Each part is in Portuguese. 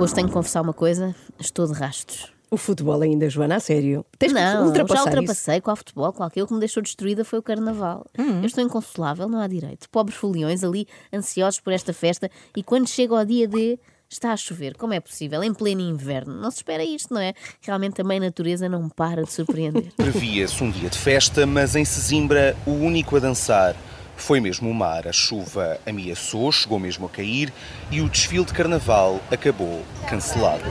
Hoje tenho que confessar uma coisa, estou de rastos. O futebol ainda, Joana, a sério. Tens não, ultrapassar já ultrapassei com o futebol. Qualquer o que me deixou destruída foi o carnaval. Hum. Eu estou inconsolável, não há direito. Pobres foliões ali, ansiosos por esta festa, e quando chega ao dia D, está a chover. Como é possível? Em pleno inverno. Não se espera isto, não é? Realmente também a natureza não para de surpreender. Previa-se um dia de festa, mas em Sesimbra, o único a dançar foi mesmo o mar. A chuva ameaçou, chegou mesmo a cair e o desfile de carnaval acabou cancelado.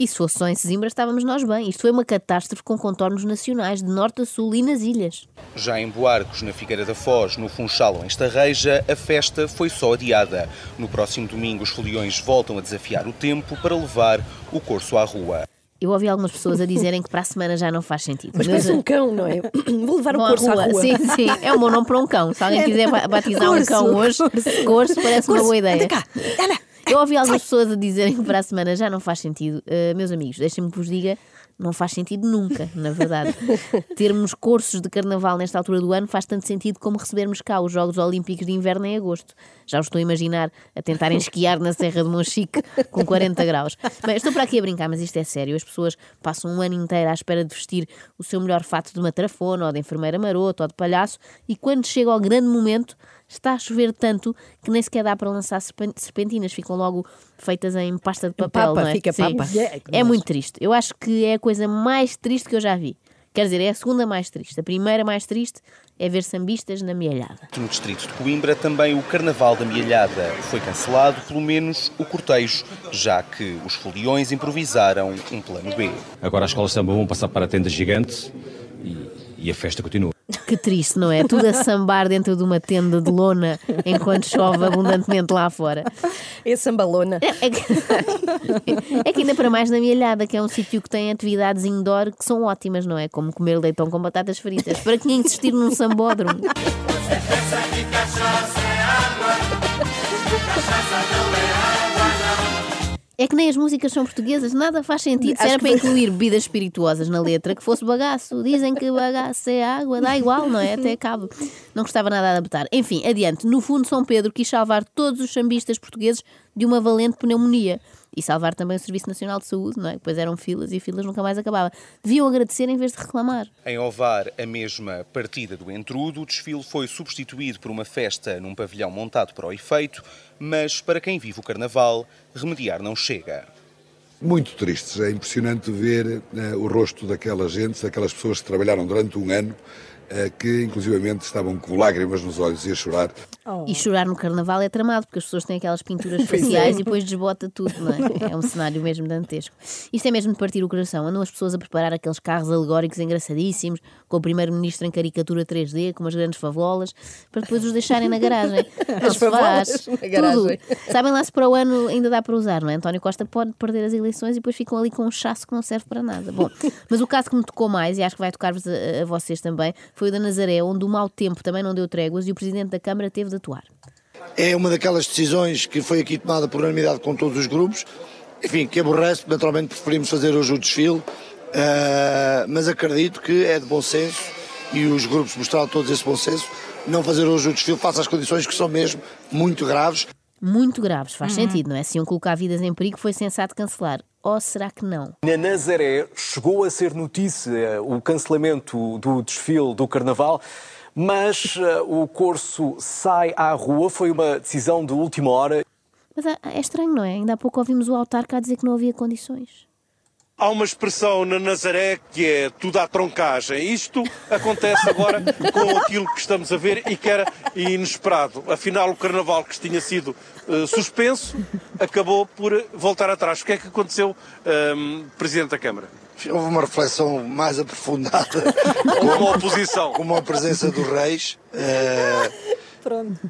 E se fosse só em Sesimbra, estávamos nós bem. Isto foi uma catástrofe com contornos nacionais, de norte a sul e nas ilhas. Já em Boarcos, na Figueira da Foz, no Funchal ou em Estarreja, a festa foi só adiada. No próximo domingo, os foliões voltam a desafiar o tempo para levar o corso à rua. Eu ouvi algumas pessoas a dizerem que para a semana já não faz sentido. Mas parece um cão, não é? Vou levar o corso à rua. Sim, sim. É um bom nome para um cão. Se alguém quiser batizar um Corso. cão hoje, corso parece uma boa ideia. Anda cá, anda. Eu ouvi algumas pessoas a dizerem que para a semana já não faz sentido. Uh, meus amigos, deixem-me que vos diga, não faz sentido nunca, na verdade. Termos cursos de carnaval nesta altura do ano faz tanto sentido como recebermos cá os Jogos Olímpicos de Inverno em agosto. Já os estou a imaginar a tentarem esquiar na Serra de Monchique com 40 graus. Bem, estou para aqui a brincar, mas isto é sério. As pessoas passam um ano inteiro à espera de vestir o seu melhor fato de matrafona, ou de enfermeira marota, ou de palhaço, e quando chega ao grande momento, está a chover tanto que nem sequer dá para lançar serpen- serpentinas, ficam logo feitas em pasta de papel. papa, não é? fica Sim. papa. É muito triste. Eu acho que é a coisa mais triste que eu já vi. Quer dizer, é a segunda mais triste. A primeira mais triste é ver sambistas na mielhada. No distrito de Coimbra, também o Carnaval da Mielhada foi cancelado, pelo menos o cortejo, já que os foliões improvisaram um plano B. Agora as escolas de samba vão passar para a tenda gigante e, a festa continua. Que triste, não é? Tudo a sambar dentro de uma tenda de lona enquanto chove abundantemente lá fora. É sambalona. É que, é que ainda para mais na Mielhada, que é um sítio que tem atividades indoor que são ótimas, não é? Como comer leitão com batatas fritas. Para quem insistir num sambódromo? É que nem as músicas são portuguesas, nada faz sentido. Se era que para incluir bebidas espirituosas na letra, que fosse bagaço. Dizem que bagaço é água, dá igual, não é? Até cabo. Não gostava nada de adaptar. Enfim, adiante. No fundo, São Pedro quis salvar todos os sambistas portugueses de uma valente pneumonia. E salvar também o Serviço Nacional de Saúde, não é? Depois eram filas e filas nunca mais acabava. Deviam agradecer em vez de reclamar. Em Ovar, a mesma partida do Entrudo, o desfile foi substituído por uma festa num pavilhão montado para o efeito, mas para quem vive o Carnaval, remediar não chega. muito tristes. É impressionante ver eh, o rosto daquela gente, daquelas pessoas que trabalharam durante um ano, que inclusivamente estavam com lágrimas nos olhos e a chorar. E chorar no carnaval é tramado, porque as pessoas têm aquelas pinturas é. faciais e depois desbota tudo, não é? É um cenário mesmo dantesco. Isto é mesmo de partir o coração. Andam as pessoas a preparar aqueles carros alegóricos engraçadíssimos, com o primeiro-ministro em caricatura 3D, com umas grandes favolas, para depois os deixarem na garagem. As favolas na Tudo. garagem. Sabem lá se para o ano ainda dá para usar, não é? António Costa pode perder as eleições e depois ficam ali com um chasso que não serve para nada. Bom, mas o caso que me tocou mais, e acho que vai tocar-vos a, a vocês também, foi o da Nazaré, onde o mau tempo também não deu tréguas e o presidente da Câmara teve de atuar. É uma daquelas decisões que foi aqui tomada por unanimidade com todos os grupos. Enfim, que aborrece, naturalmente preferimos fazer hoje o desfile, ah, mas acredito que é de bom senso e os grupos mostraram todos esse bom senso. Não fazer hoje o desfile face às condições que são mesmo muito graves. muito graves, faz sentido, não é? Se iam colocar vidas em perigo, foi sensato cancelar. Ou será que não? Na Nazaré chegou a ser notícia o cancelamento do desfile do Carnaval, mas eh, o curso sai à rua. Foi uma decisão de última hora. Mas ah, é estranho, não é? Ainda há pouco ouvimos o autarca a dizer que não havia condições. Há uma expressão na Nazaré que é tudo à troncagem. Isto acontece agora com aquilo que estamos a ver e que era inesperado. Afinal, o carnaval que tinha sido eh, suspenso acabou por voltar atrás. O que é que aconteceu, ehm, Presidente da Câmara? Houve uma reflexão mais aprofundada Com a oposição. com a presença dos reis. eh,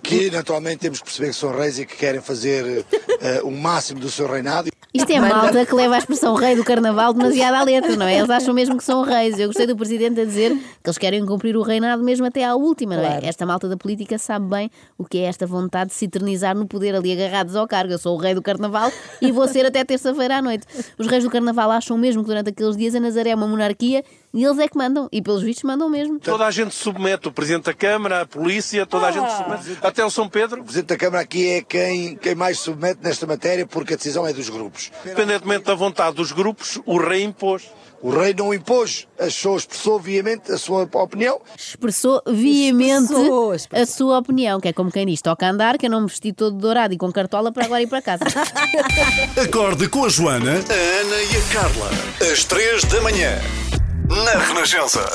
que naturalmente temos que perceber que são reis e que querem fazer eh, o máximo do seu reinado. Isto é malta que leva a expressão rei do carnaval demasiado à letra, não é? Eles acham mesmo que são reis. Eu gostei do presidente a dizer que eles querem cumprir o reinado mesmo até à última, não é? Esta malta da política sabe bem o que é esta vontade de se eternizar no poder ali agarrados ao cargo. Eu sou o rei do carnaval e vou ser até terça-feira à noite. Os reis do carnaval acham mesmo que durante aqueles dias a Nazaré é uma monarquia e eles é que mandam. E pelos vistos mandam mesmo. Toda a gente se submete, o Presidente da Câmara, a Polícia, toda a gente se submete. Até o São Pedro, O Presidente da Câmara aqui é quem, quem mais se submete nesta matéria porque a decisão é dos grupos. independentemente da vontade dos grupos, o rei impôs. O rei não impôs, achou, expressou viamente a sua opinião. Expressou viamente Expressou, expressou. a sua opinião, que é como quem diz: toca andar, que eu não me vesti todo dourado e com cartola para agora ir para casa. Acorde com a Joana, a Ana e a Carla. Às três da manhã. Na Renascença.